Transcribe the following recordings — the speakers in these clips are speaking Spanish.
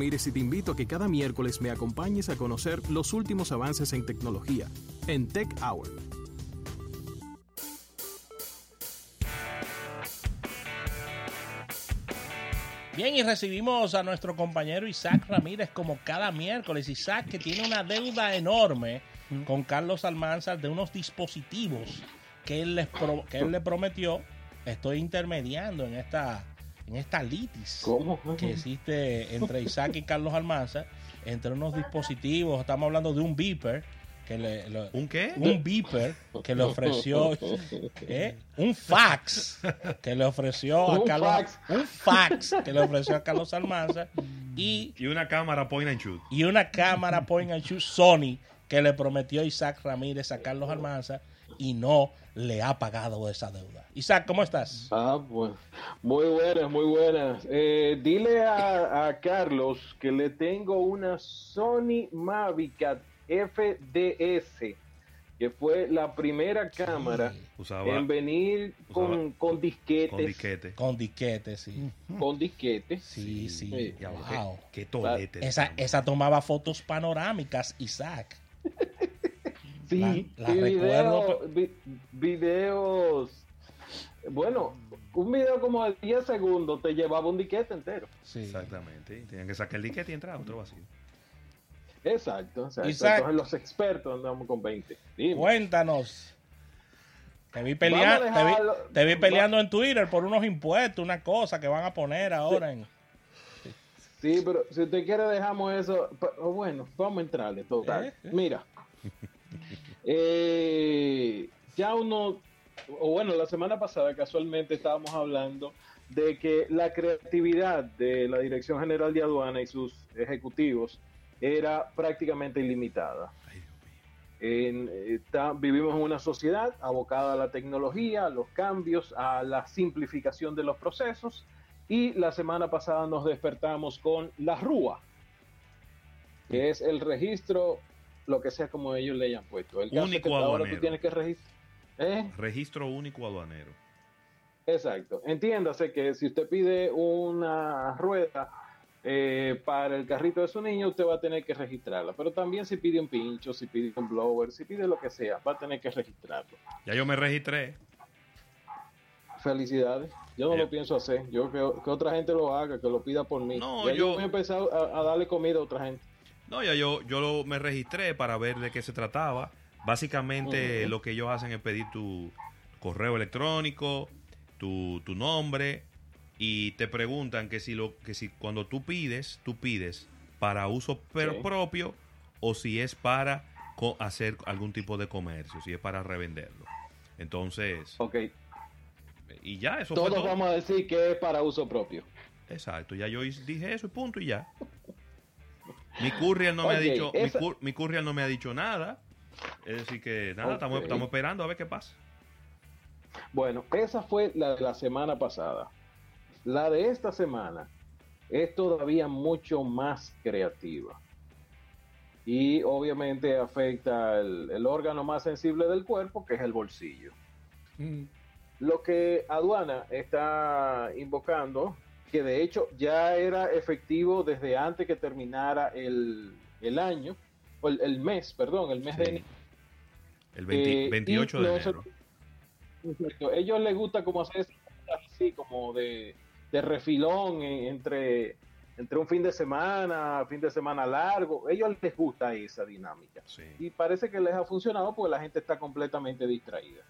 Ramírez y te invito a que cada miércoles me acompañes a conocer los últimos avances en tecnología en Tech Hour. Bien, y recibimos a nuestro compañero Isaac Ramírez como cada miércoles. Isaac que tiene una deuda enorme con Carlos Almanzar de unos dispositivos que él, les que él le prometió. Estoy intermediando en esta en esta litis que existe entre Isaac y Carlos Almanza, entre unos dispositivos, estamos hablando de un beeper, que le, ¿Un qué? Un beeper que le ofreció ¿eh? un fax que le ofreció a Carlos un fax que le ofreció a Carlos Almanza y, y una cámara point and shoot y una cámara point and shoot Sony que le prometió Isaac Ramírez a Carlos Almanza y no le ha pagado esa deuda. Isaac, ¿cómo estás? Ah, bueno. Muy buenas, muy buenas. Eh, dile a, Carlos que le tengo una Sony Mavic FDS, que fue la primera cámara en venir con, con, disquetes. Con disquete. Con disquete, sí. Con disquete. Sí, sí. Wow. Qué, tolete. Esa, esa tomaba fotos panorámicas, Isaac. Sí, recuerdo. videos. Bueno, un video como de 10 segundos te llevaba un diquete entero. Sí. Exactamente. Tenían que sacar el diquete y entrar otro vacío. Exacto. Entonces los expertos andamos con 20. Cuéntanos. Te vi, peleando, te vi, peleando en Twitter por unos impuestos, una cosa que van a poner ahora en... Sí, pero si usted quiere dejamos eso, bueno, vamos a entrarle total. ¿Eh? Mira, eh, ya uno, o bueno, la semana pasada casualmente estábamos hablando de que la creatividad de la Dirección General de Aduana y sus ejecutivos era prácticamente ilimitada. vivimos en una sociedad abocada a la tecnología, a los cambios, a la simplificación de los procesos y la semana pasada nos despertamos con la RUA, que es el registro lo que sea como ellos le hayan puesto. El único aduanero. tú tienes que registrar. ¿eh? Registro único aduanero. Exacto. Entiéndase que si usted pide una rueda eh, para el carrito de su niño, usted va a tener que registrarla. Pero también si pide un pincho, si pide un blower, si pide lo que sea, va a tener que registrarlo. Ya yo me registré. Felicidades. Yo no lo pienso hacer. Yo que, que, otra gente lo haga, que lo pida por mí. No, yo... yo he empezado a darle comida a otra gente. No, ya yo, yo me registré para ver de qué se trataba. Básicamente lo que ellos hacen es pedir tu correo electrónico, tu, tu nombre y te preguntan que si lo que si cuando tú pides, tú pides para uso propio o si es para hacer algún tipo de comercio, si es para revenderlo. Entonces, ok. Y ya, eso Todos fue todo. vamos a decir que es para uso propio. Exacto, ya yo dije eso y punto y ya. Mi courier no me ha dicho, mi, no me ha dicho nada. Es decir que nada, estamos, estamos esperando a ver qué pasa. Bueno, esa fue la de la semana pasada. La de esta semana es todavía mucho más creativa. Y obviamente afecta el, órgano más sensible del cuerpo, que es el bolsillo. Mm. Lo que aduana está invocando que de hecho ya era efectivo desde antes que terminara el, año, o el, mes, perdón, el mes de enero. El 28 eh, de enero. Ellos les gusta como hacer así, como de, refilón entre, entre un fin de semana, fin de semana largo. Ellos les gusta esa dinámica. Y parece que les ha funcionado porque la gente está completamente distraída.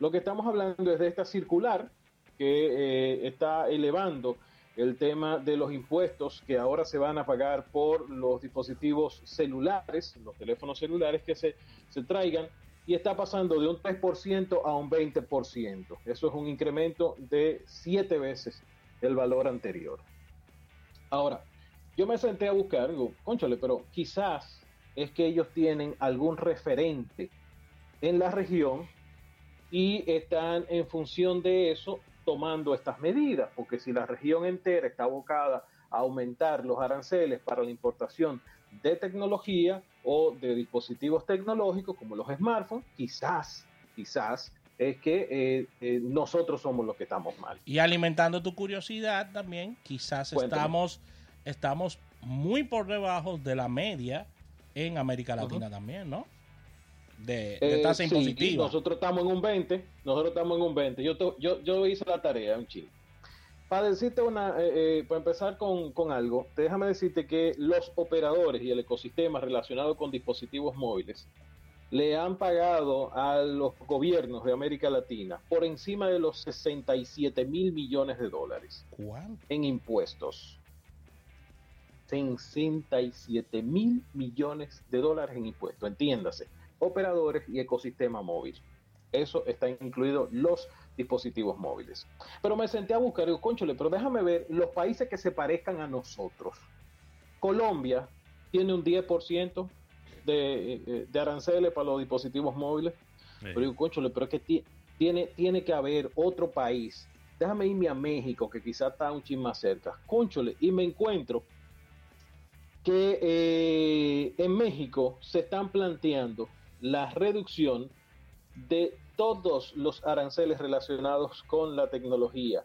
Lo que estamos hablando es de esta circular que eh, está elevando el tema de los impuestos que ahora se van a pagar por los dispositivos celulares, los teléfonos celulares que se, se traigan, y está pasando de un 3% a un 20%. Eso es un incremento de siete veces el valor anterior. Ahora, yo me senté a buscar, digo, conchale, pero quizás es que ellos tienen algún referente en la región y están en función de eso tomando estas medidas, porque si la región entera está abocada a aumentar los aranceles para la importación de tecnología o de dispositivos tecnológicos como los smartphones, quizás, quizás es que eh, eh, nosotros somos los que estamos mal. Y alimentando tu curiosidad también, quizás estamos, estamos muy por debajo de la media en América Latina también, ¿no? De, de Eh, tasa sí, impositiva. Nosotros estamos en un 20, nosotros estamos en un 20. Yo, yo, yo hice la tarea, un chile. Para decirte una, eh, eh, para empezar con, con algo, déjame decirte que los operadores y el ecosistema relacionado con dispositivos móviles le han pagado a los gobiernos de América Latina por encima de los 67 mil millones de dólares ¿Cuánto? en impuestos. 67 mil millones de dólares en impuestos, entiéndase, operadores y ecosistema móvil. Eso está incluido los dispositivos móviles. Pero me senté a buscar y digo, conchole, pero déjame ver los países que se parezcan a nosotros. Colombia tiene un 10% de, eh, de aranceles para los dispositivos móviles. Pero digo, conchole, pero es que ti- tiene, tiene que haber otro país. Déjame irme a México, que quizás está un chin más cerca. Conchole, y me encuentro que eh, en México se están planteando la reducción de todos los aranceles relacionados con la tecnología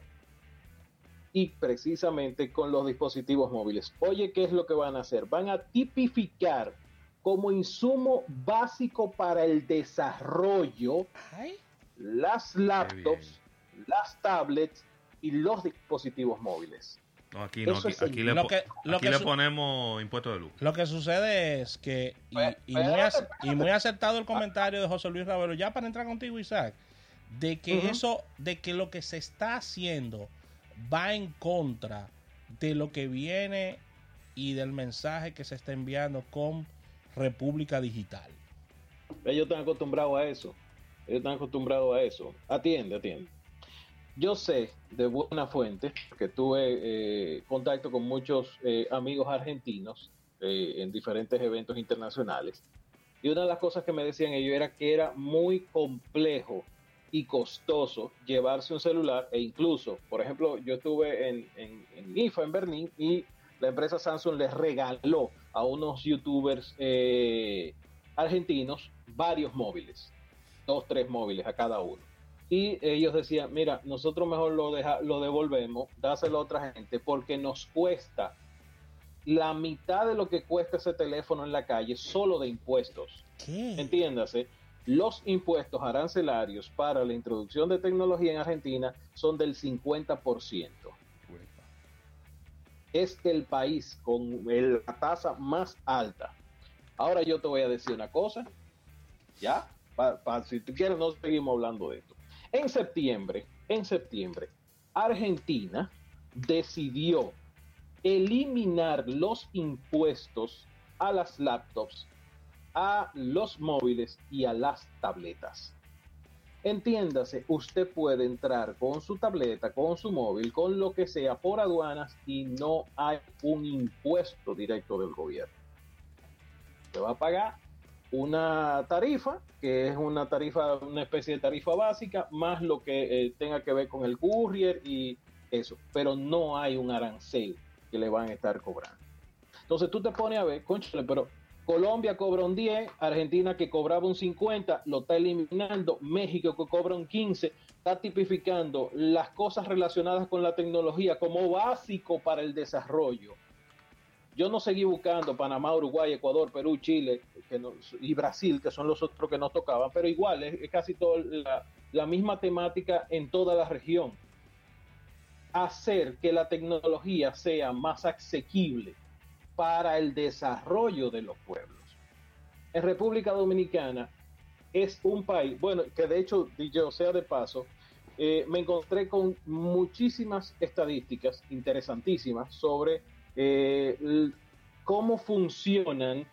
y precisamente con los dispositivos móviles. Oye, ¿qué es lo que van a hacer? Van a tipificar como insumo básico para el desarrollo Ay, las laptops, las tablets y los dispositivos móviles. No, aquí no, aquí, le, Lo po- que- lo aquí que le su- ponemos impuesto de luz. Lo que sucede es que, y, Pues, muy, ac- y muy acertado el comentario de José Luis Ravelo, ya para entrar contigo, Isaac, de que eso, de que lo que se está haciendo va en contra de lo que viene y del mensaje que se está enviando con República Digital. Ellos están acostumbrados a eso. Ellos están acostumbrados a eso. Atiende, atiende. Yo sé de buena fuente que tuve eh, contacto con muchos eh, amigos argentinos eh, en diferentes eventos internacionales. Y una de las cosas que me decían ellos era que era muy complejo y costoso llevarse un celular e incluso, por ejemplo, yo estuve en, en, IFA en Berlín y la empresa Samsung les regaló a unos youtubers argentinos varios móviles, dos, tres móviles a cada uno. Y ellos decían, mira, nosotros mejor lo, deja, lo devolvemos, dáselo a otra gente, porque nos cuesta la mitad de lo que cuesta ese teléfono en la calle solo de impuestos. ¿Qué? Entiéndase, los impuestos arancelarios para la introducción de tecnología en Argentina son del 50%. Es el país con el- la tasa más alta. Ahora yo te voy a decir una cosa, ¿ya? Pa- pa- si tú quieres, no seguimos hablando de esto. En septiembre, en septiembre, Argentina decidió eliminar los impuestos a las laptops, a los móviles y a las tabletas. Entiéndase, usted puede entrar con su tableta, con su móvil, con lo que sea por aduanas y no hay un impuesto directo del gobierno. Se va a pagar una tarifa, que es una tarifa, una especie de tarifa básica, más lo que eh, tenga que ver con el courier y eso, pero no hay un arancel que le van a estar cobrando. Entonces tú te pones a ver, conchale, pero Colombia cobra un 10, Argentina que cobraba un 50, lo está eliminando, México que cobra un 15, está tipificando las cosas relacionadas con la tecnología como básico para el desarrollo. Yo no seguí buscando Panamá, Uruguay, Ecuador, Perú, Chile que no- y Brasil, que son los otros que nos tocaban, pero igual es, es casi toda la, la misma temática en toda la región. Hacer que la tecnología sea más asequible para el desarrollo de los pueblos. En República Dominicana es un país, bueno, que de hecho, yo sea de paso, eh, me encontré con muchísimas estadísticas interesantísimas sobre eh, cómo funcionan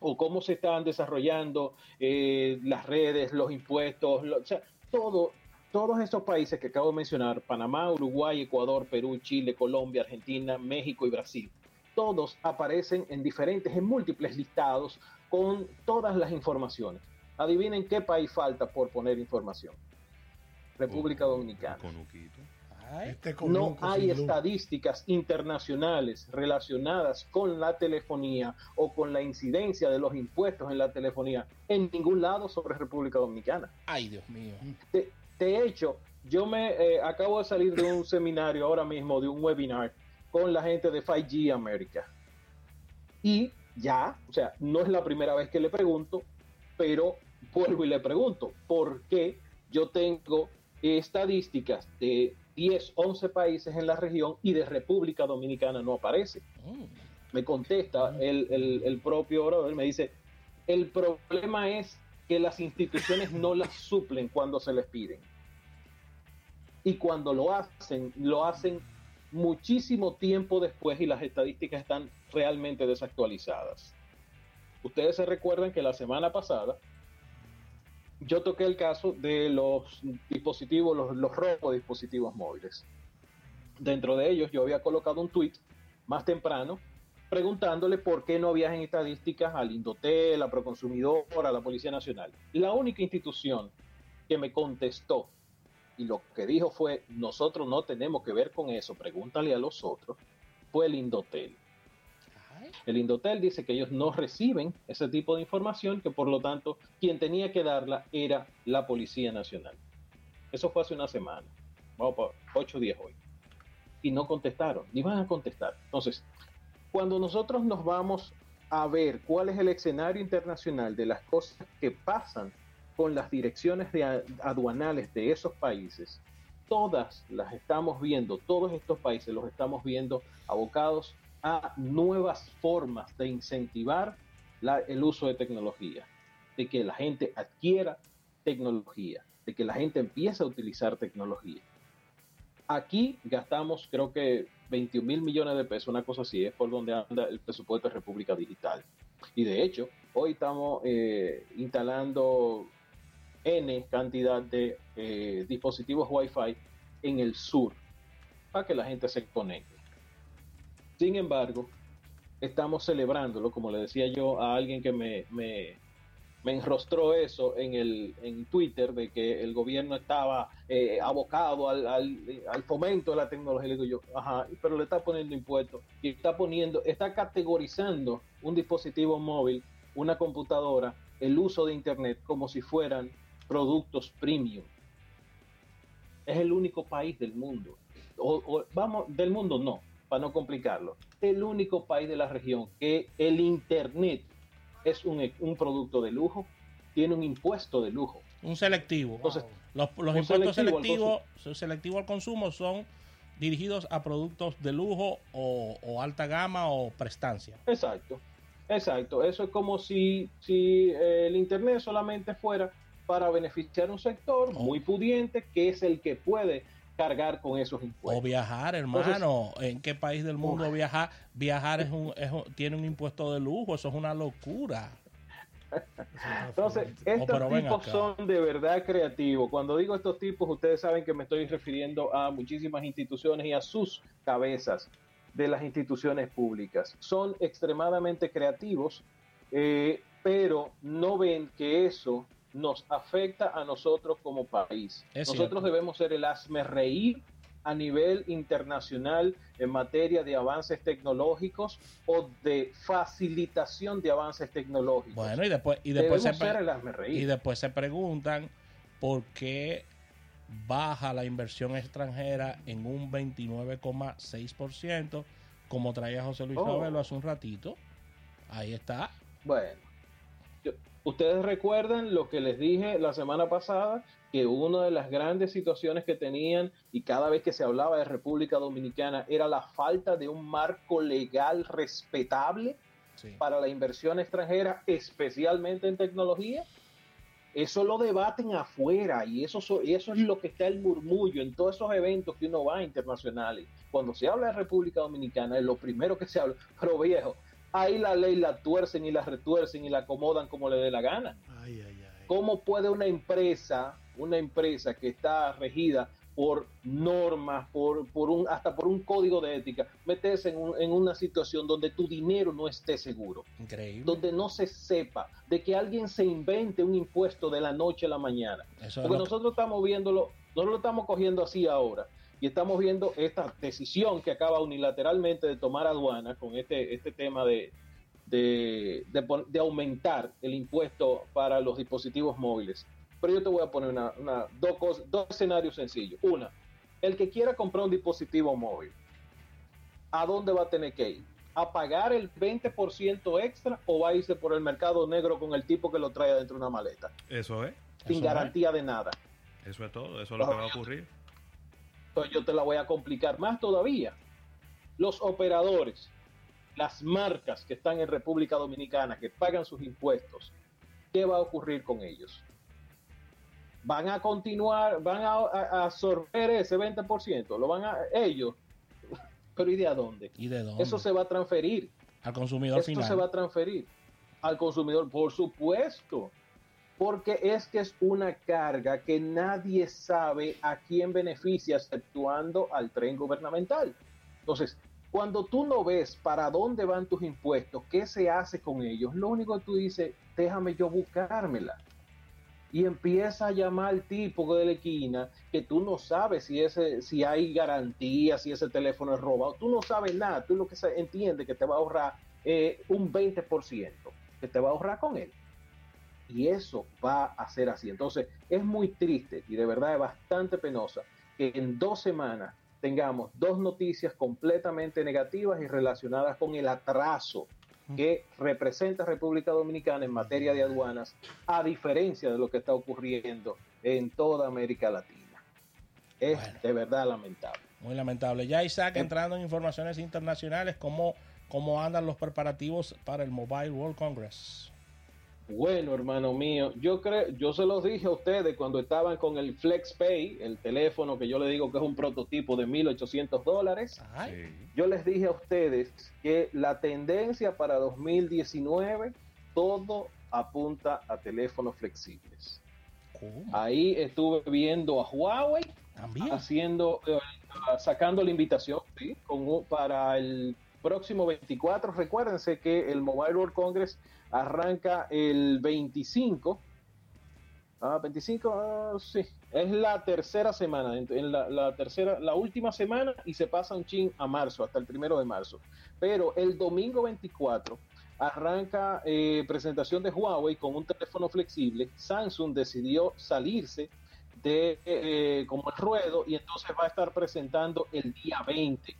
o cómo se están desarrollando eh, las redes, los impuestos, lo- o sea, todo, todos estos países que acabo de mencionar, Panamá, Uruguay, Ecuador, Perú, Chile, Colombia, Argentina, México y Brasil, todos aparecen en diferentes, en múltiples listados con todas las informaciones. Adivinen qué país falta por poner información. República Dominicana. Este No hay estadísticas internacionales relacionadas con la telefonía o con la incidencia de los impuestos en la telefonía en ningún lado sobre República Dominicana. ay, Dios mío. De, de hecho, yo me eh, acabo de salir de un seminario ahora mismo, de un webinar con la gente de 5G América. Y ya, o sea, no es la primera vez que le pregunto, pero vuelvo y le pregunto, ¿por qué yo tengo estadísticas de 10, 11 países en la región y de República Dominicana no aparece? Mm. Me contesta el, el, el propio brother, me dice, el problema es que las instituciones no las suplen cuando se les piden. Y cuando lo hacen, lo hacen muchísimo tiempo después y las estadísticas están realmente desactualizadas. Ustedes se recuerdan que la semana pasada yo toqué el caso de los dispositivos, los, los dispositivos móviles. Dentro de ellos yo había colocado un tweet más temprano preguntándole por qué no había en estadísticas al Indotel, a Proconsumidor, a la Policía Nacional. La única institución que me contestó y lo que dijo fue, nosotros no tenemos que ver con eso, pregúntale a los otros, fue el Indotel. El Indotel dice que ellos no reciben ese tipo de información, que por lo tanto quien tenía que darla era la Policía Nacional. Eso fue hace una semana, vamos por ocho días hoy. Y no contestaron, ni van a contestar. Entonces, cuando nosotros nos vamos a ver cuál es el escenario internacional de las cosas que pasan con las direcciones de aduanales de esos países, todas las estamos viendo, todos estos países los estamos viendo abocados a nuevas formas de incentivar el uso de tecnología, de que la gente adquiera tecnología, de que la gente empiece a utilizar tecnología. Aquí gastamos creo que 21 mil millones de pesos, una cosa así, es por donde anda el presupuesto de República Digital. Y de hecho, hoy estamos eh, instalando N cantidad de eh, dispositivos Wi-Fi en el sur para que la gente se conecte. Sin embargo, estamos celebrándolo, como le decía yo a alguien que me, me enrostró eso en, el, en Twitter de que el gobierno estaba eh, abocado al, al, fomento de la tecnología. Le digo yo, ajá, pero le está poniendo impuestos y está poniendo, está categorizando un dispositivo móvil, una computadora, el uso de Internet como si fueran productos premium. Es el único país del mundo, o vamos, del mundo no, para no complicarlo, el único país de la región que el Internet es un, un producto de lujo, tiene un impuesto de lujo. Un selectivo. Entonces, los, impuestos selectivos al selectivo al consumo son dirigidos a productos de lujo o, alta gama o prestancia. Exacto, exacto. Eso es como si, si eh, el Internet solamente fuera para beneficiar un sector oh. muy pudiente, que es el que puede cargar con esos impuestos. O viajar, hermano. ¿En qué país del mundo viajar? Viajar es un, tiene un impuesto de lujo, eso es una locura. Entonces, estos tipos son de verdad creativos. Cuando digo estos tipos, ustedes saben que me estoy refiriendo a muchísimas instituciones y a sus cabezas de las instituciones públicas. Son extremadamente creativos, eh, pero no ven que eso nos afecta a nosotros como país. nosotros debemos ser el asme reír a nivel internacional en materia de avances tecnológicos o de facilitación de avances tecnológicos. Bueno, y después, y después, se, y después se preguntan por qué baja la inversión extranjera en un 29,6%, como traía José Luis oh. hace un ratito. Ahí está. Bueno, Ustedes recuerdan lo que les dije la semana pasada, que una de las grandes situaciones que tenían y cada vez que se hablaba de República Dominicana era la falta de un marco legal respetable para la inversión extranjera, especialmente en tecnología. Eso lo debaten afuera y eso, eso es lo que está el murmullo en todos esos eventos que uno va internacionales. Cuando se habla de República Dominicana es lo primero que se habla, pero viejo, ahí la ley la tuercen y la retuercen y la acomodan como le dé la gana. ¿Cómo puede una empresa, una empresa que está regida por normas, por, por un, hasta por un código de ética, meterse en, una situación donde tu dinero no esté seguro? Increíble. Donde no se sepa de que alguien se invente un impuesto de la noche a la mañana. Porque nosotros estamos viéndolo, no lo estamos cogiendo así ahora y estamos viendo esta decisión que acaba unilateralmente de tomar aduana con este, este tema de, de, aumentar el impuesto para los dispositivos móviles. Pero yo te voy a poner una, dos, dos escenarios sencillos. Una, el que quiera comprar un dispositivo móvil, ¿a dónde va a tener que ir? a pagar el 20% extra o va a irse por el mercado negro con el tipo que lo trae dentro de una maleta, Eso es. sin Eso garantía de nada. Eso es todo. Eso es lo que va a ocurrir. Entonces yo te la voy a complicar más todavía. Los operadores, las marcas que están en República Dominicana, que pagan sus impuestos, ¿qué va a ocurrir con ellos? Van a continuar, van a, a- a absorber ese 20%, lo van a ellos, pero ¿y de a dónde? ¿Y de dónde? Eso se va a transferir. Al consumidor Esto final. se va a transferir al consumidor, por supuesto, porque es que es una carga que nadie sabe a quién beneficia, exceptuando al tren gubernamental. Entonces, cuando tú no ves para dónde van tus impuestos, qué se hace con ellos, lo único que tú dices, déjame yo buscármela. Y empieza a llamar al tipo de la esquina que tú no sabes si ese, si hay garantía, si ese teléfono es robado. Tú no sabes nada. Tú lo que entiendes que te va a ahorrar eh, un 20% que te va a ahorrar con él. Y eso va a ser así. Entonces, es muy triste y de verdad es bastante penosa que en dos semanas tengamos dos noticias completamente negativas y relacionadas con el atraso que representa República Dominicana en materia de aduanas, a diferencia de lo que está ocurriendo en toda América Latina. Es Bueno. de verdad lamentable. Muy lamentable. Ya Isaac, Em- entrando en informaciones internacionales, ¿cómo, ¿cómo andan los preparativos para el Mobile World Congress? Bueno, hermano mío, yo creo, yo se los dije a ustedes cuando estaban con el FlexPay, el teléfono que yo le digo que es un prototipo de 1.800 dólares. Sí. Yo les dije a ustedes que la tendencia para 2019, todo apunta a teléfonos flexibles. ¿cómo? Ahí estuve viendo a Huawei También. haciendo, eh, sacando la invitación ¿sí? con un- para el próximo 24. Recuérdense que el Mobile World Congress arranca el 25. Ah, 25, ah, sí. Es la tercera semana, en, la tercera, la última semana y se pasa un chin a marzo, hasta el primero de marzo. Pero el domingo 24 arranca eh, presentación de Huawei con un teléfono flexible. Samsung decidió salirse de eh, como el ruedo y entonces va a estar presentando el día 20.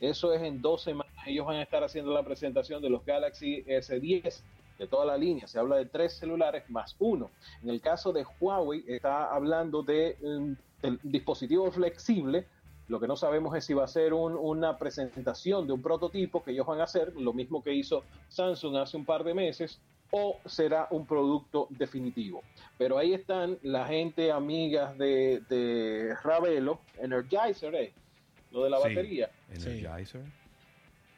Eso es en dos semanas. Ellos van a estar haciendo la presentación de los Galaxy S10 de toda la línea. Se habla de tres celulares más uno. En el caso de Huawei está hablando de un tel- dispositivo flexible. Lo que no sabemos es si va a ser un- una presentación de un prototipo que ellos van a hacer, lo mismo que hizo Samsung hace un par de meses, o será un producto definitivo. Pero ahí están la gente amigas de, de Ravelo, Energizer, eh, lo de la Sí. batería. Energizer.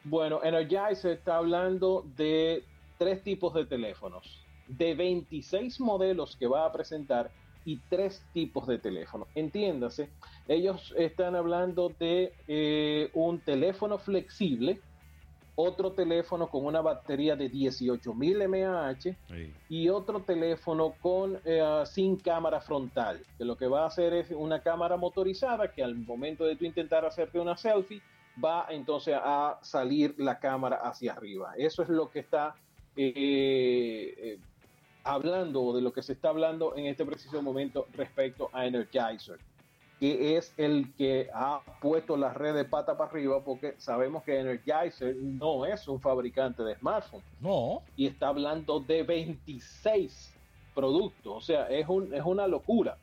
Bueno, Energizer está hablando de tres tipos de teléfonos, de 26 modelos que va a presentar y tres tipos de teléfonos. Entiéndase, ellos están hablando de eh, un teléfono flexible, otro teléfono con una batería de 18.000 mAh Sí. y otro teléfono con eh, sin cámara frontal, que lo que va a hacer es una cámara motorizada que al momento de tú intentar hacerte una selfie va entonces a salir la cámara hacia arriba. Eso es lo que está eh, eh, hablando o de lo que se está hablando en este preciso momento respecto a Energizer, que es el que ha puesto la red de pata para arriba porque sabemos que Energizer no es un fabricante de smartphones No, y está hablando de 26 productos, o sea, es, un, es una locura.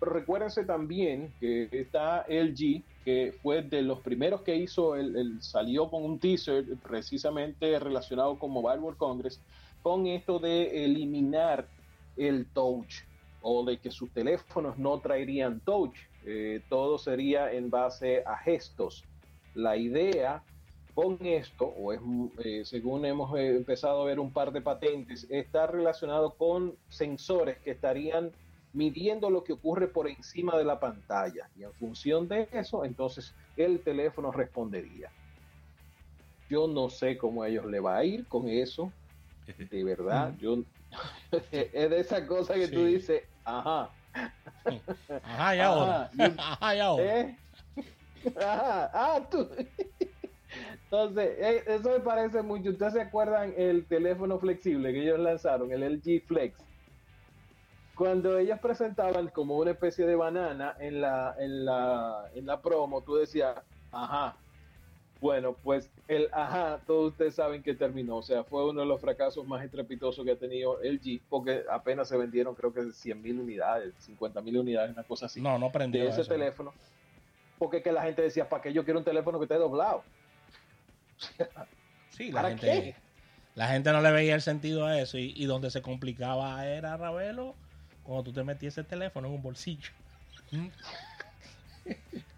Pero recuérdense también que está LG, que fue de los primeros que hizo, el, el- salió con un teaser precisamente relacionado con Mobile World Congress, con esto de eliminar el touch o de que sus teléfonos no traerían touch, eh, todo sería en base a gestos. La idea con esto, o es eh, según hemos eh, empezado a ver un par de patentes, está relacionado con sensores que estarían midiendo lo que ocurre por encima de la pantalla y en función de eso, entonces el teléfono respondería. Yo no sé cómo a ellos le va a ir con eso, de verdad, yo es de esa cosa que tú dices, ajá, ajá, y ahora. Ajá, y- Ajá, y ahora. ¿Eh? Ajá, ah, tú. Entonces, eh, eso me parece mucho. ¿Ustedes se acuerdan el teléfono flexible que ellos lanzaron, el LG Flex? Cuando ellos presentaban como una especie de banana en la, en la, en la promo, tú decías, ajá, Bueno, pues el ajá, todos ustedes saben que terminó. O sea, fue uno de los fracasos más estrepitosos que ha tenido LG, porque apenas se vendieron, creo que 100 mil unidades, 50 mil unidades, una cosa así. No, no prendió de ese eso. teléfono. Porque que la gente decía, ¿para qué yo quiero un teléfono que esté doblado? Sí, la ¿Para gente, qué? la gente no le veía el sentido a eso y, y donde se complicaba era, Ravelo, cuando tú te metías el teléfono en un bolsillo.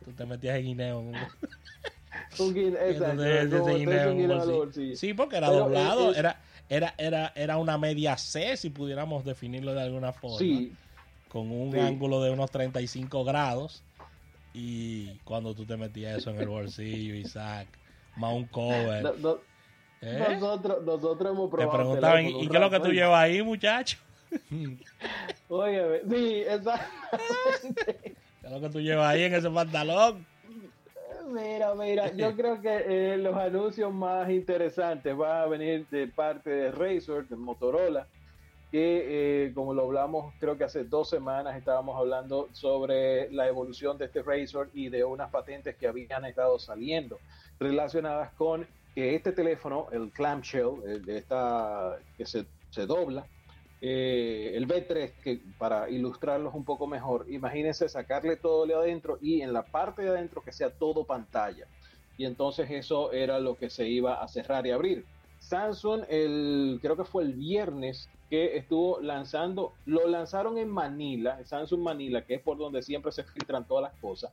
tú te metías el guineo en un exacto, Entonces, guineo bolsillo. Sí, porque era Pero, doblado, eh, es- era, era, era, era una media C, si pudiéramos definirlo de alguna forma. Sí, Con un Sí. ángulo de unos 35 grados. Y cuando tú te metías eso en el bolsillo, Isaac, más un cover. no- no- ¿eh? nosotros, nosotros hemos Te probado. preguntaban, teléfono ¿y qué es lo que tú llevas ahí, muchacho? Óyeme, sí, exacto. ¿Qué es lo que tú llevas ahí en ese pantalón? Mira, mira, yo creo que eh, los anuncios más interesantes van a venir de parte de Razer, de Motorola, que eh, como lo hablamos creo que hace dos semanas estábamos hablando sobre la evolución de este Razer y de unas patentes que habían estado saliendo relacionadas con que este teléfono, el clamshell, el de esta que se, se dobla, eh, el B3, que para ilustrarlos un poco mejor, imagínense sacarle todo de adentro y en la parte de adentro que sea todo pantalla. Y entonces eso era lo que se iba a cerrar y abrir. Samsung, creo que fue el viernes que estuvo lanzando, lo lanzaron en Manila, Samsung Manila, que es por donde siempre se filtran todas las cosas.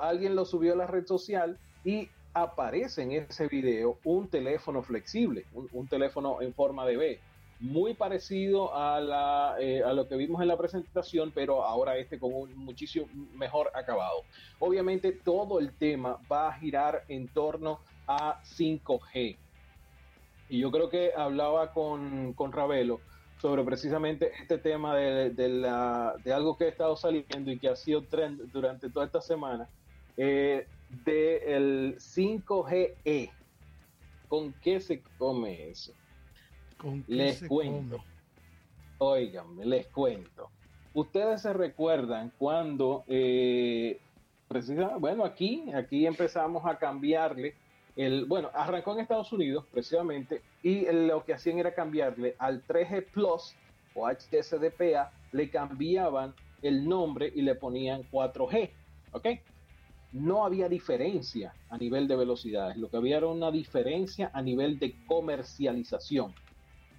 Alguien lo subió a la red social y aparece en ese video un teléfono flexible, un teléfono en forma de B muy parecido a, la, eh, a lo que vimos en la presentación, pero ahora este con un muchísimo mejor acabado. Obviamente todo el tema va a girar en torno a 5G. Y yo creo que hablaba con, con Ravelo sobre precisamente este tema de, de, la, de algo que ha estado saliendo y que ha sido trend durante toda esta semana, eh, del 5GE. ¿Con qué se come eso? ¿Con qué Les se cuento. come? Óiganme, les cuento. Ustedes se recuerdan cuando, eh, precisa- bueno, aquí, aquí empezamos a cambiarle el, bueno, arrancó en Estados Unidos precisamente y lo que hacían era cambiarle al 3G Plus o HSDPA, le cambiaban el nombre y le ponían 4G, ¿ok? No había diferencia a nivel de velocidades, lo que había era una diferencia a nivel de comercialización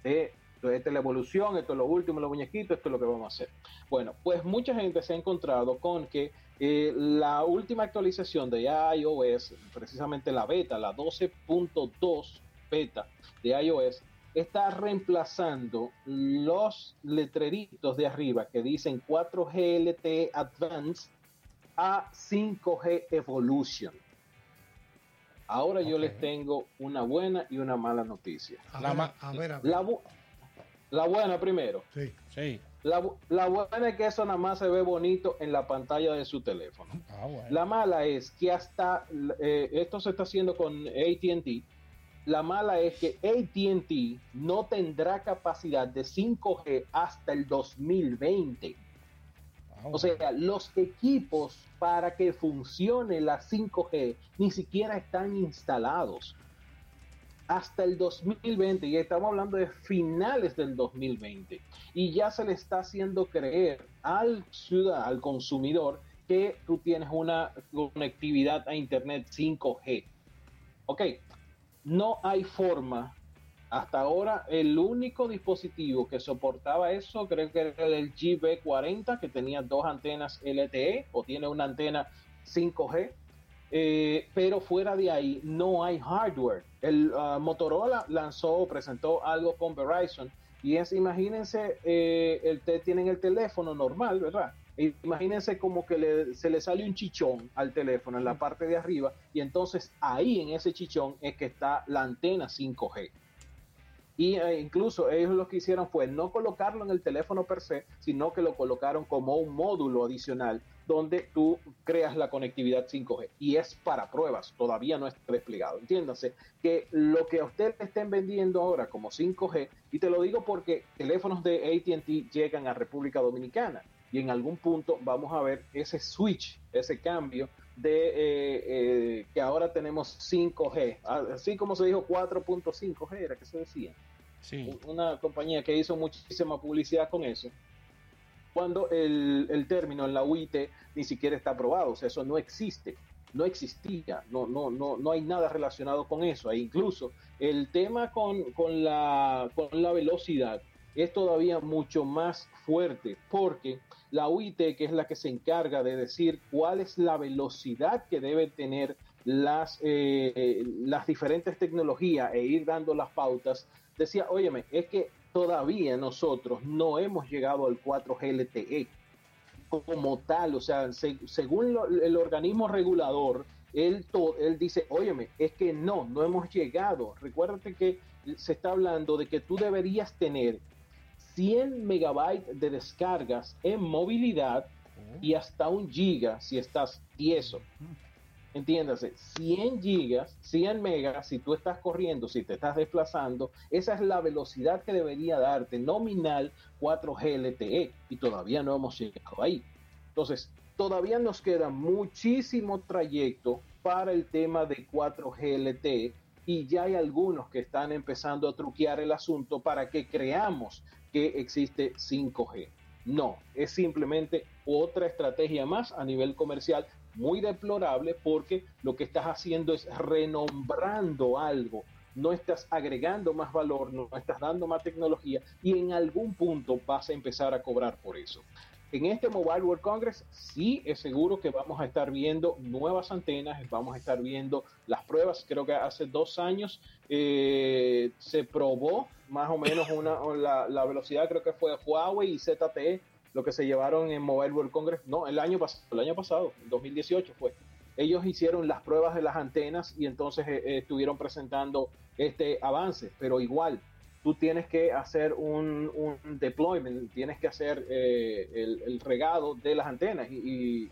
de esta es la evolución, esto es lo último, los muñequitos, esto es lo que vamos a hacer. Bueno, pues mucha gente se ha encontrado con que eh, la última actualización de iOS, precisamente la beta, la 12.2 beta de iOS, está reemplazando los letreritos de arriba que dicen 4G LTE Advanced a 5G Evolution. Ahora yo les tengo una buena y una mala noticia. A, La ver, ma- a ver, a ver. La, bu- la buena primero. Sí. Sí. La, bu- la buena es que eso nada más se ve bonito en la pantalla de su teléfono. Ah, bueno. La mala es que hasta eh, esto se está haciendo con ATT. La mala es que ATT no tendrá capacidad de 5G hasta el 2020. O sea, los equipos para que funcione la 5G ni siquiera están instalados hasta el 2020 y estamos hablando de finales del 2020 y ya se le está haciendo creer al ciudadano, al consumidor que tú tienes una conectividad a internet 5G. Ok, no hay forma. Hasta ahora el único dispositivo que soportaba eso creo que era el GB40 que tenía dos antenas LTE o tiene una antena 5G. Eh, pero fuera de ahí no hay hardware. El uh, Motorola lanzó o presentó algo con Verizon y es, imagínense, eh, el te, tienen el teléfono normal, ¿verdad? E imagínense como que le, se le sale un chichón al teléfono en la parte de arriba y entonces ahí en ese chichón es que está la antena 5G. Y eh, incluso ellos lo que hicieron fue no colocarlo en el teléfono per se, sino que lo colocaron como un módulo adicional donde tú creas la conectividad 5G. Y es para pruebas, todavía no está desplegado. Entiéndase que lo que a usted le estén vendiendo ahora como 5G, y te lo digo porque teléfonos de ATT llegan a República Dominicana y en algún punto vamos a ver ese switch, ese cambio de eh, eh, que ahora tenemos 5G, así como se dijo 4.5G, era que se decía. Sí. Una compañía que hizo muchísima publicidad con eso. Cuando el, el término en la UIT ni siquiera está aprobado, o sea, eso no existe no existía, no, no, no, no hay nada relacionado con eso. E incluso el tema con, con, la, con la velocidad es todavía mucho más fuerte porque la UIT, que es la que se encarga de decir cuál es la velocidad que deben tener las, eh, las diferentes tecnologías e ir dando las pautas, decía, óyeme, es que todavía nosotros no hemos llegado al 4G LTE como tal, o sea, según el organismo regulador, él, él dice, óyeme, es que no, no hemos llegado. Recuérdate que se está hablando de que tú deberías tener 100 megabytes de descargas en movilidad y hasta un giga si estás tieso. Entiéndase, 100 gigas, 100 megas, si tú estás corriendo, si te estás desplazando, esa es la velocidad que debería darte nominal 4G LTE y todavía no hemos llegado ahí. Entonces, todavía nos queda muchísimo trayecto para el tema de 4G LTE y ya hay algunos que están empezando a truquear el asunto para que creamos que existe 5G. No, es simplemente otra estrategia más a nivel comercial muy deplorable porque lo que estás haciendo es renombrando algo, no estás agregando más valor, no estás dando más tecnología y en algún punto vas a empezar a cobrar por eso. En este Mobile World Congress sí es seguro que vamos a estar viendo nuevas antenas, vamos a estar viendo las pruebas. Creo que hace dos años eh, se probó más o menos una, la, la, velocidad, creo que fue Huawei y ZTE lo que se llevaron en Mobile World Congress, no, el año pasado, el año pasado, 2018 fue. Ellos hicieron las pruebas de las antenas y entonces eh, eh, estuvieron presentando este avance, pero igual, tú tienes que hacer un, deployment, tienes que hacer eh, el, regado de las antenas y,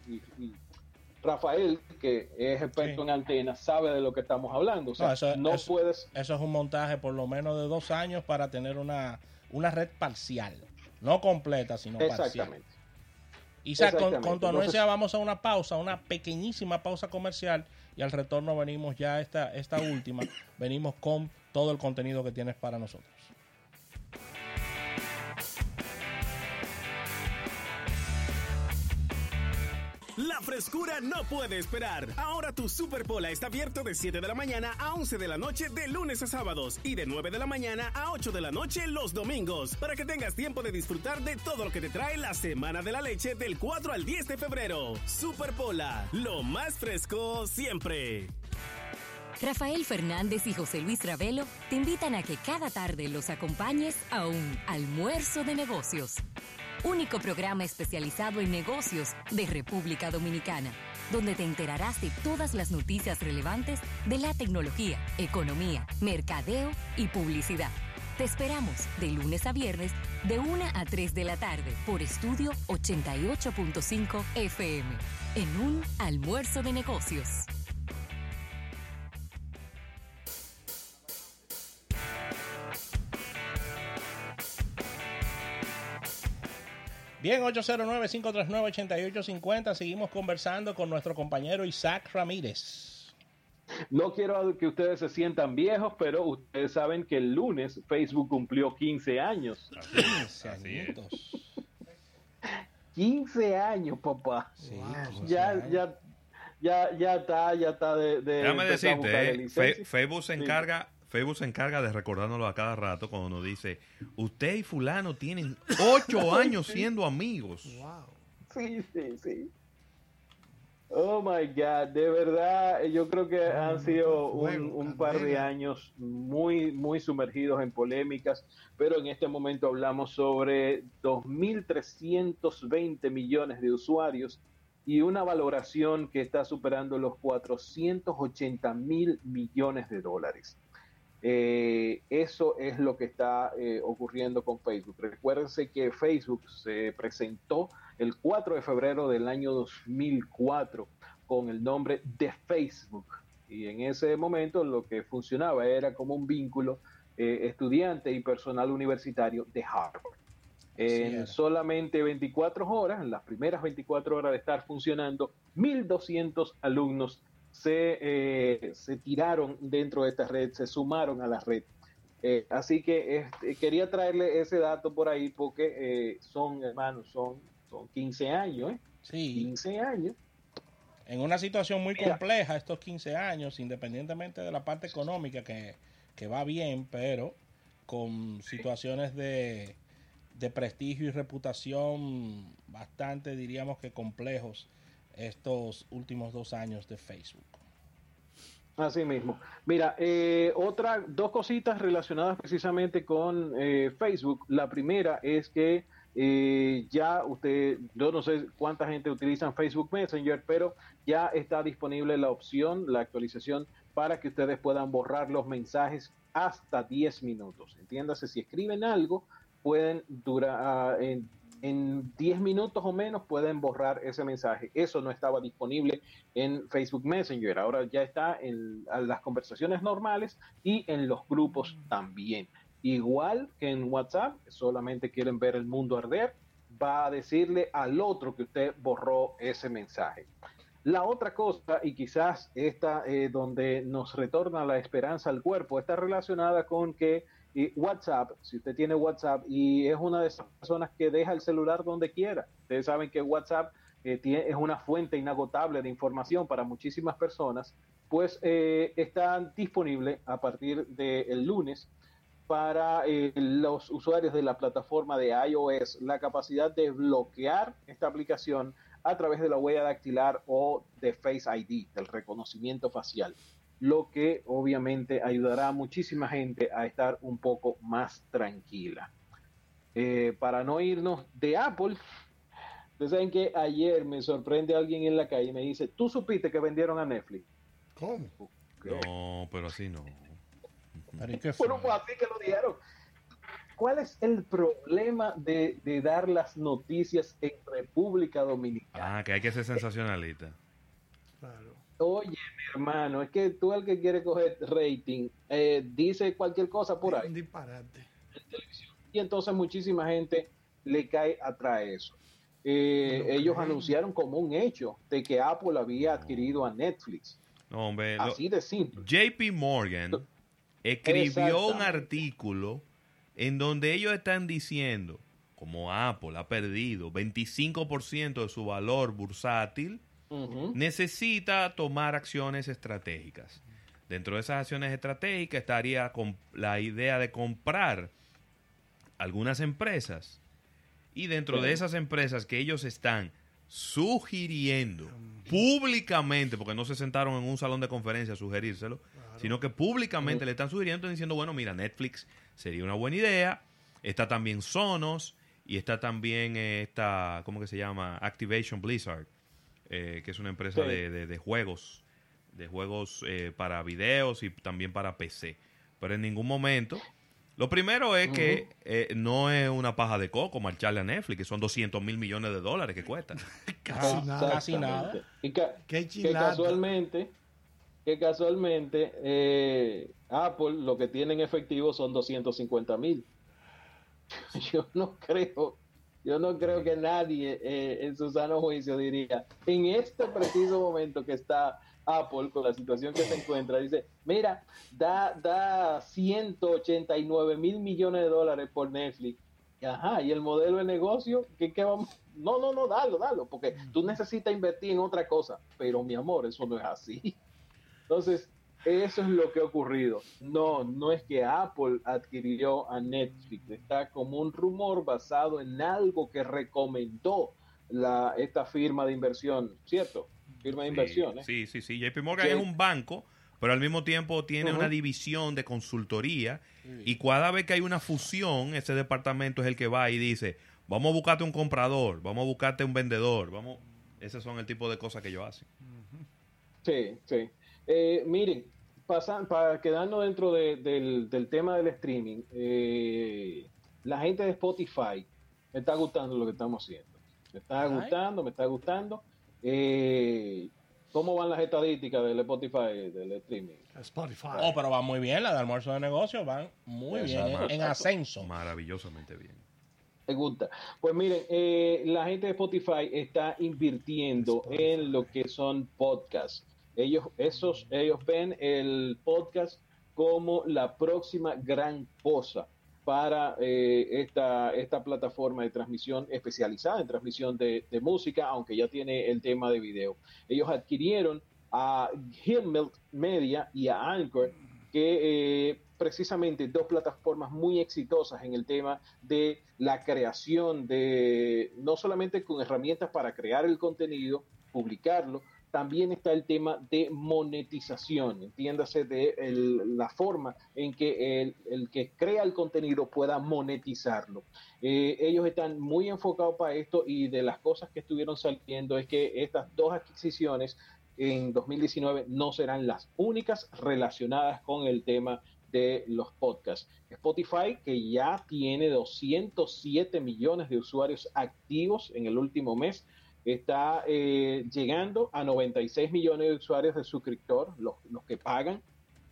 Rafael, que es experto en antenas, sabe de lo que estamos hablando. O sea, no, puedes... Eso es un montaje por lo menos de dos años para tener una, una red parcial. No completa, sino Exactamente. Isaac, con, con, tu anuencia vamos a una pausa, una pequeñísima pausa comercial y al retorno venimos ya esta, esta última, venimos con todo el contenido que tienes para nosotros. La frescura no puede esperar. Ahora tu Super Pola está abierto de 7 de la mañana a 11 de la noche de lunes a sábados y de 9 de la mañana a 8 de la noche los domingos para que tengas tiempo de disfrutar de todo lo que te trae la Semana de la Leche del 4 al 10 de febrero. Super Pola, lo más fresco siempre. Rafael Fernández y José Luis Ravelo te invitan a que cada tarde los acompañes a un almuerzo de negocios único programa especializado en negocios de República Dominicana, donde te enterarás de todas las noticias relevantes de la tecnología, economía, mercadeo y publicidad. Te esperamos de lunes a viernes de 1 a 3 de la tarde por estudio 88.5 FM en un almuerzo de negocios. Bien, 809-539-8850. Seguimos conversando con nuestro compañero Isaac Ramírez. No quiero que ustedes se sientan viejos, pero ustedes saben que el lunes Facebook cumplió 15 años. 15 años. 15 años, papá. ya, ya, ya, ya está, ya está de. de Déjame decirte, eh, Facebook se encarga Facebook se encarga de recordárnoslo a cada rato cuando nos dice, usted y fulano tienen ocho años siendo amigos. Wow. Sí, sí, sí. Oh my God, de verdad, yo creo que han sido un, par de años muy, muy sumergidos en polémicas, pero en este momento hablamos sobre 2.320 millones de usuarios y una valoración que está superando los 480 mil millones de dólares. Eh, eso es lo que está eh, ocurriendo con Facebook. Recuérdense que Facebook se presentó el 4 de febrero del año 2004 con el nombre de Facebook. Y en ese momento lo que funcionaba era como un vínculo eh, estudiante y personal universitario de Harvard. En solamente 24 horas, en las primeras 24 horas de estar funcionando, 1.200 alumnos se, eh, se tiraron dentro de esta red, se sumaron a la red. Eh, así que este, quería traerle ese dato por ahí porque eh, son, hermanos, son, son 15 años, ¿eh? Sí, 15 años. en una situación muy Mira. compleja estos 15 años, independientemente de la parte económica que, que va bien, pero con situaciones de, de prestigio y reputación bastante, diríamos que complejos estos últimos dos años de Facebook. Así mismo. Mira, eh, otra, dos cositas relacionadas precisamente con eh, Facebook. La primera es que eh, ya usted, yo no sé cuánta gente utiliza Facebook Messenger, pero ya está disponible la opción, la actualización para que ustedes puedan borrar los mensajes hasta 10 minutos. Entiéndase, si escriben algo, pueden durar en, en 10 minutos o menos pueden borrar ese mensaje. Eso no estaba disponible en Facebook Messenger. Ahora ya está en las conversaciones normales y en los grupos también. Igual que en WhatsApp, solamente quieren ver el mundo arder, va a decirle al otro que usted borró ese mensaje. La otra cosa, y quizás esta eh, donde nos retorna la esperanza al cuerpo, está relacionada con que eh, WhatsApp, si usted tiene WhatsApp y es una de esas personas que deja el celular donde quiera, ustedes saben que WhatsApp eh, es una fuente inagotable de información para muchísimas personas, pues eh, está disponible a partir del lunes para eh, los usuarios de la plataforma de iOS la capacidad de bloquear esta aplicación a través de la huella dactilar o de Face ID, del reconocimiento facial, lo que obviamente ayudará a muchísima gente a estar un poco más tranquila. Eh, para no irnos de Apple, ustedes saben que ayer me sorprende alguien en la calle y me dice, ¿tú supiste que vendieron a Netflix? ¿Cómo? No, pero así no. Bueno, pues así que lo dijeron. ¿Cuál es el problema de, de dar las noticias en República Dominicana? Ah, que hay que ser sensacionalista. Claro. Oye, mi hermano, es que tú el que quiere coger rating, eh, dice cualquier cosa por Un ahí. disparate. Y entonces muchísima gente le cae atrás eso. Eh, Lo ellos creen. anunciaron como un hecho de que Apple había adquirido a Netflix. No, hombre. lo- Así de simple. JP Morgan escribió un artículo en donde ellos están diciendo, como Apple ha perdido 25% de su valor bursátil, Necesita tomar acciones estratégicas. Dentro de esas acciones estratégicas estaría con la idea de comprar algunas empresas. Y dentro de esas empresas que ellos están sugiriendo públicamente, porque no se sentaron en un salón de conferencia a sugerírselo, sino que públicamente le están sugiriendo, diciendo, bueno, mira, Netflix sería una buena idea, está también Sonos y está también eh, esta, ¿cómo que se llama? Activation Blizzard, eh, que es una empresa Sí. de, de- de juegos, de juegos eh, para videos y también para PC. Pero en ningún momento... Lo primero es que eh, no es una paja de coco marcharle a Netflix, que son 200 mil millones de dólares que cuesta. Casi Ah, nada. casi nada. Y ca- Qué que casualmente, que casualmente eh, Apple lo que tiene en efectivo son 250 mil. Yo no creo, yo no creo que nadie eh, en su sano juicio diría, en este preciso momento que está Apple con la situación que se encuentra, dice, mira, da, da 189 mil millones de dólares por Netflix. Ajá, y el modelo de negocio, ¿qué, qué vamos? No, no, no, dalo, dalo, porque tú necesitas invertir en otra cosa, pero mi amor, eso no es así. Entonces, eso es lo que ha ocurrido. No, no es que Apple adquirió a Netflix, está como un rumor basado en algo que recomendó la, esta firma de inversión, ¿cierto? Firma de inversión, ¿eh? Sí, sí, sí. JP Morgan es un banco, pero al mismo tiempo tiene una división de consultoría y cada vez que hay una fusión, ese departamento es el que va y dice, vamos a buscarte un comprador, vamos a buscarte un vendedor, vamos... Ese son el tipo de cosas que ellos hacen. Sí, sí. Eh, miren, pasan, para quedarnos dentro de- del, del tema del streaming, eh, la gente de Spotify me está gustando lo que estamos haciendo. Me está Ay. gustando, me está gustando. Eh, ¿Cómo van las estadísticas del Spotify, del streaming? Spotify. Oh, pero va muy bien, la de almuerzo de negocios van muy bien, Esa en, en ascenso. Maravillosamente bien. Me gusta. Pues miren, eh, la gente de Spotify está invirtiendo en lo que son podcasts. Ellos, esos, ellos ven el podcast como la próxima gran cosa para eh, esta, esta plataforma de transmisión especializada en transmisión de, de, música, aunque ya tiene el tema de video. Ellos adquirieron a Himmel Media y a Anchor, que eh, precisamente dos plataformas muy exitosas en el tema de la creación de, no solamente con herramientas para crear el contenido, publicarlo, también está el tema de monetización, entiéndase de la forma en que el, el, que crea el contenido pueda monetizarlo. Eh, ellos están muy enfocados para esto y de las cosas que estuvieron saliendo es que estas dos adquisiciones en 2019 no serán las únicas relacionadas con el tema de los podcasts. Spotify, que ya tiene 207 millones de usuarios activos en el último mes, está eh, llegando a 96 millones de usuarios de suscriptor, los, los, que pagan,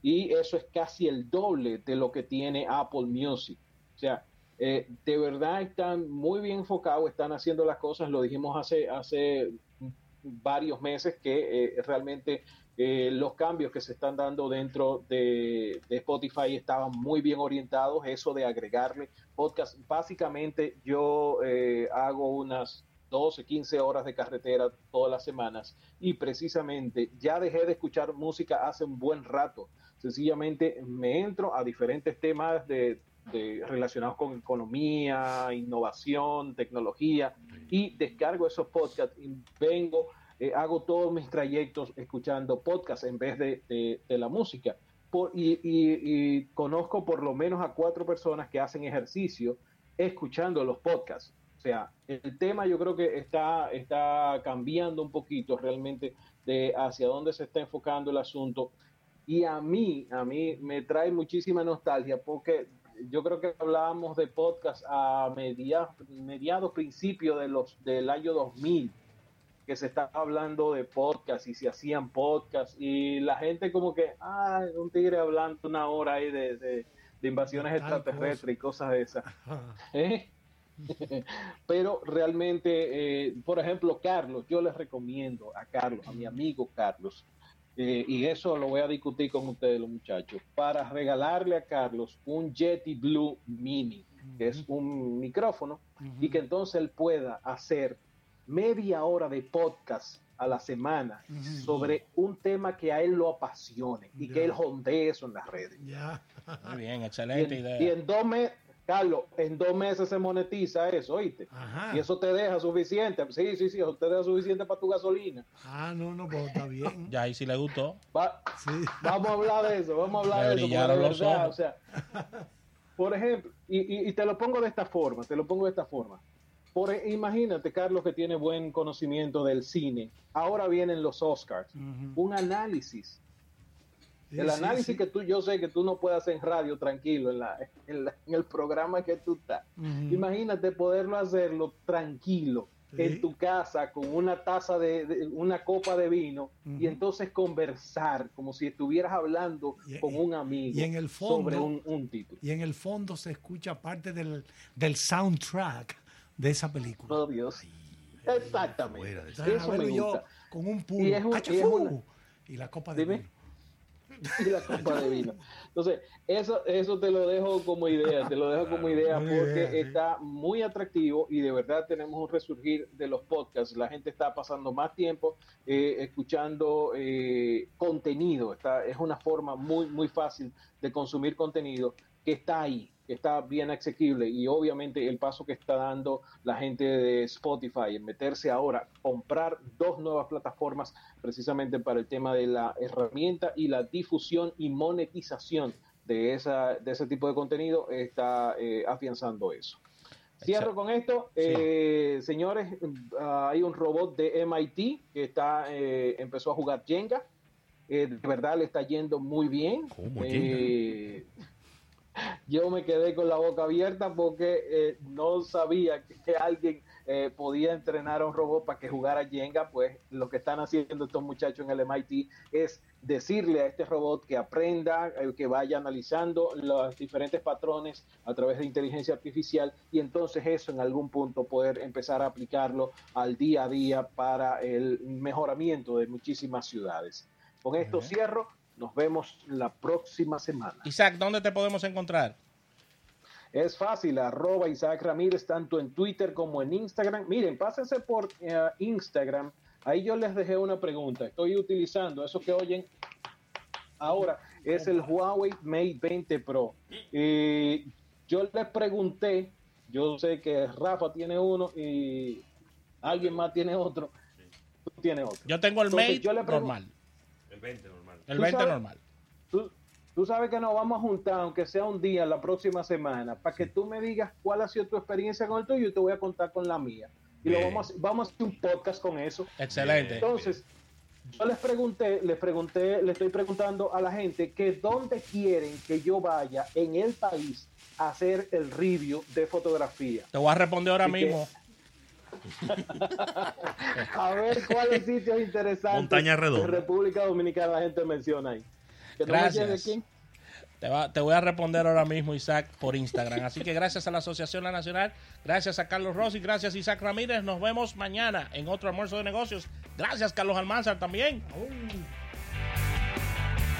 y eso es casi el doble de lo que tiene Apple Music. O sea, eh, de verdad están muy bien enfocados, están haciendo las cosas, lo dijimos hace, hace varios meses que eh, realmente eh, los cambios que se están dando dentro de, de, Spotify estaban muy bien orientados, eso de agregarle podcast. Básicamente yo hago unas 12, 15 horas de carretera todas las semanas y precisamente ya dejé de escuchar música hace un buen rato. Sencillamente me entro a diferentes temas de, de, relacionados con economía, innovación, tecnología y descargo esos podcasts y vengo, eh, hago todos mis trayectos escuchando podcasts en vez de, de, la música. Y, conozco por lo menos a cuatro personas que hacen ejercicio escuchando los podcasts. O sea, el tema yo creo que está, está cambiando un poquito realmente de hacia dónde se está enfocando el asunto. Y a mí, a mí me trae muchísima nostalgia porque yo creo que hablábamos de podcast a mediados, mediados principios de los, del año 2000, que se estaba hablando de podcast y se hacían podcast y la gente como que, ah, un tigre hablando una hora ahí de, de, de invasiones extraterrestres y cosas de esas. ¿Eh? Pero realmente, eh, por ejemplo, Carlos, yo les recomiendo a Carlos, a mi amigo Carlos, eh, y eso lo voy a discutir con ustedes, los muchachos, para regalarle a Carlos un Yeti Blue Mini, que es un micrófono, uh -huh. y que entonces él pueda hacer media hora de podcast a la semana uh -huh. sobre un tema que a él lo apasione y yeah. que él jondee eso en las redes. Yeah. Muy bien, excelente y en, idea. Y en dos meses, Carlos, en dos meses se monetiza eso, ¿oíste? Ajá. Y eso te deja suficiente. Sí, sí, sí, eso te deja suficiente para tu gasolina. Ah, no, no, pues está bien. ya ahí sí le gustó. Va, sí. Vamos a hablar de eso, vamos a hablar de eso. De verdad, o sea, por ejemplo, y, y, y, te lo pongo de esta forma, te lo pongo de esta forma. Por, imagínate, Carlos, que tiene buen conocimiento del cine. Ahora vienen los Oscars. Uh -huh. Un análisis Sí, el análisis sí, sí. que tú, yo sé que tú no puedes hacer en radio tranquilo, en, la, en, la, en el programa que tú estás. Uh -huh. Imagínate poderlo hacerlo tranquilo, en tu casa, con una taza de, de una copa de vino, uh -huh. y entonces conversar como si estuvieras hablando y, con un amigo y en el fondo, sobre un, un, título. Y en el fondo se escucha parte del, del soundtrack de esa película. Oh, Dios. Ay, Exactamente. Eso me gusta. con un puro. Y, es un, y, es una... y la copa de Dime. vino y la copa de vino. Entonces, eso, eso te lo dejo como idea, te lo dejo como idea porque está muy atractivo y de verdad tenemos un resurgir de los podcasts. La gente está pasando más tiempo eh, escuchando eh, contenido. Está, es una forma muy, muy fácil de consumir contenido que está ahí, que está bien asequible y obviamente el paso que está dando la gente de Spotify en meterse ahora, comprar dos nuevas plataformas precisamente para el tema de la herramienta y la difusión y monetización de, esa, de ese tipo de contenido, está eh, afianzando eso. Cierro con esto. Sí. Eh, señores, uh, hay un robot de MIT que está, eh, empezó a jugar Jenga. Eh, de verdad le está yendo muy bien. ¿Cómo eh, yo me quedé con la boca abierta porque eh, no sabía que, alguien eh, podía entrenar a un robot para que jugara Jenga, pues lo que están haciendo estos muchachos en el MIT es decirle a este robot que aprenda, eh, que vaya analizando los diferentes patrones a través de inteligencia artificial y entonces eso en algún punto poder empezar a aplicarlo al día a día para el mejoramiento de muchísimas ciudades. Con esto cierro, nos vemos la próxima semana. Isaac, ¿dónde te podemos encontrar? Es fácil, arroba Isaac Ramírez, tanto en Twitter como en Instagram. Miren, pásense por eh, Instagram. Ahí yo les dejé una pregunta. Estoy utilizando eso que oyen ahora. Es el Huawei Mate 20 Pro. Y yo les pregunté, yo sé que Rafa tiene uno y alguien más tiene otro. Tú tienes otro. Yo tengo el Entonces, Mate yo le normal. El 20 normal. El ¿Tú 20 sabes? normal. Tú, tú sabes que nos vamos a juntar, aunque sea un día la próxima semana, para que tú me digas cuál ha sido tu experiencia con el tuyo y te voy a contar con la mía. Y lo vamos, a, vamos a hacer un podcast con eso. Excelente. Entonces, yo les pregunté, les pregunté, le estoy preguntando a la gente que dónde quieren que yo vaya en el país a hacer el review de fotografía. Te voy a responder ahora Así que- mismo. A ver cuáles sitios interesantes Montaña Redonda. de República Dominicana la gente menciona ahí. Que no me Gracias. Te, va- te voy a responder ahora mismo, Isaac, por Instagram. Así que gracias a la Asociación La Nacional, gracias a Carlos Rossi, gracias a Isaac Ramírez. Nos vemos mañana en otro almuerzo de negocios. Gracias, Carlos Almanzar, también.